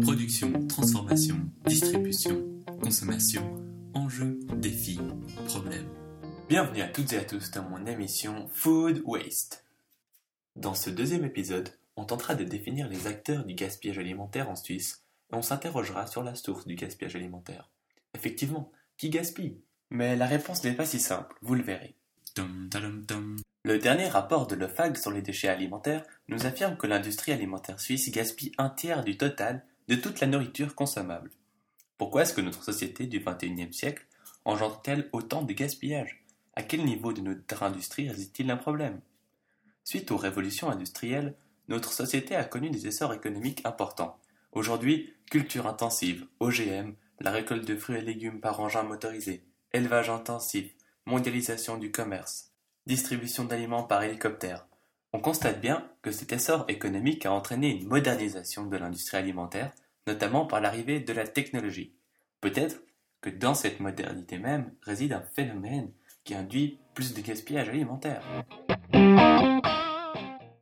Production, transformation, distribution, consommation, enjeux, défis, problèmes. Bienvenue à toutes et à tous dans mon émission Food Waste. Dans ce deuxième épisode, on tentera de définir les acteurs du gaspillage alimentaire en Suisse et on s'interrogera sur la source du gaspillage alimentaire. Effectivement, qui gaspille? Mais la réponse n'est pas si simple, vous le verrez. Le dernier rapport de l'OFAG sur les déchets alimentaires nous affirme que l'industrie alimentaire suisse gaspille un tiers du total de toute la nourriture consommable. Pourquoi est-ce que notre société du XXIe siècle engendre-t-elle autant de gaspillage? À quel niveau de notre industrie réside-t-il un problème? Suite aux révolutions industrielles, notre société a connu des essors économiques importants. Aujourd'hui, culture intensive, OGM, la récolte de fruits et légumes par engin motorisé, élevage intensif, mondialisation du commerce, distribution d'aliments par hélicoptère. On constate bien que cet essor économique a entraîné une modernisation de l'industrie alimentaire, notamment par l'arrivée de la technologie. Peut-être que dans cette modernité même réside un phénomène qui induit plus de gaspillage alimentaire.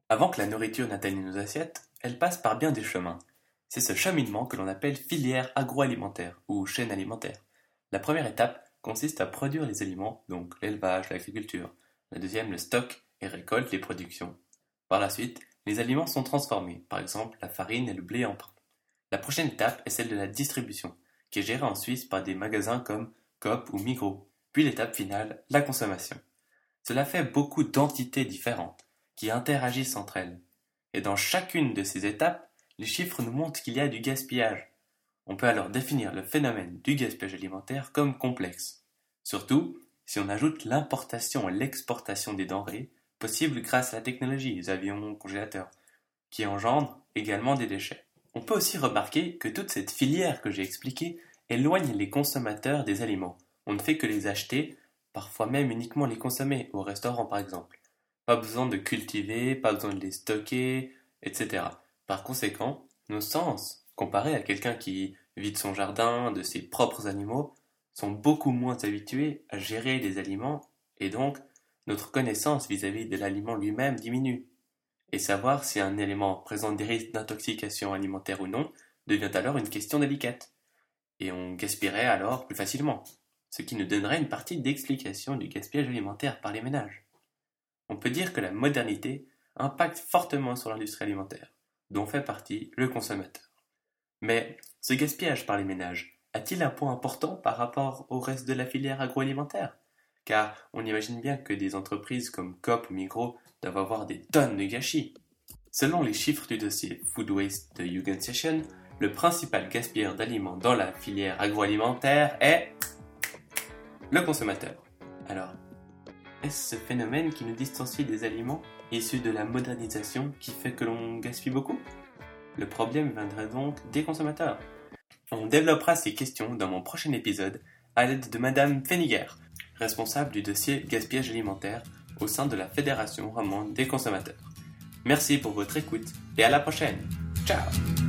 Avant que la nourriture n'atteigne nos assiettes, elle passe par bien des chemins. C'est ce cheminement que l'on appelle filière agroalimentaire ou chaîne alimentaire. La première étape consiste à produire les aliments, donc l'élevage, l'agriculture. La deuxième, le stock et récolte les productions. Par la suite, les aliments sont transformés, par exemple la farine et le blé en pain. La prochaine étape est celle de la distribution, qui est gérée en Suisse par des magasins comme Coop ou Migros. Puis l'étape finale, la consommation. Cela fait beaucoup d'entités différentes, qui interagissent entre elles. Et dans chacune de ces étapes, les chiffres nous montrent qu'il y a du gaspillage. On peut alors définir le phénomène du gaspillage alimentaire comme complexe. Surtout si on ajoute l'importation et l'exportation des denrées possibles grâce à la technologie, les avions, congélateurs, qui engendrent également des déchets. On peut aussi remarquer que toute cette filière que j'ai expliquée éloigne les consommateurs des aliments. On ne fait que les acheter, parfois même uniquement les consommer, au restaurant par exemple. Pas besoin de cultiver, pas besoin de les stocker, etc. Par conséquent, nos sens, comparés à quelqu'un qui vide son jardin de ses propres animaux, sont beaucoup moins habitués à gérer les aliments et donc notre connaissance vis-à-vis de l'aliment lui-même diminue. Et savoir si un élément présente des risques d'intoxication alimentaire ou non devient alors une question délicate. Et on gaspillerait alors plus facilement, ce qui nous donnerait une partie d'explication du gaspillage alimentaire par les ménages. On peut dire que la modernité impacte fortement sur l'industrie alimentaire, dont fait partie le consommateur. Mais ce gaspillage par les ménages a-t-il un point important par rapport au reste de la filière agroalimentaire? Car on imagine bien que des entreprises comme Coop ou doivent avoir des tonnes de gâchis. Selon les chiffres du dossier Food Waste de Jugendsession, le principal gaspilleur d'aliments dans la filière agroalimentaire est le consommateur. Alors, est-ce ce phénomène qui nous distancie des aliments issus de la modernisation qui fait que l'on gaspille beaucoup? Le problème viendrait donc des consommateurs. On développera ces questions dans mon prochain épisode à l'aide de Madame Feniger, responsable du dossier gaspillage alimentaire au sein de la Fédération romande des consommateurs. Merci pour votre écoute et à la prochaine. Ciao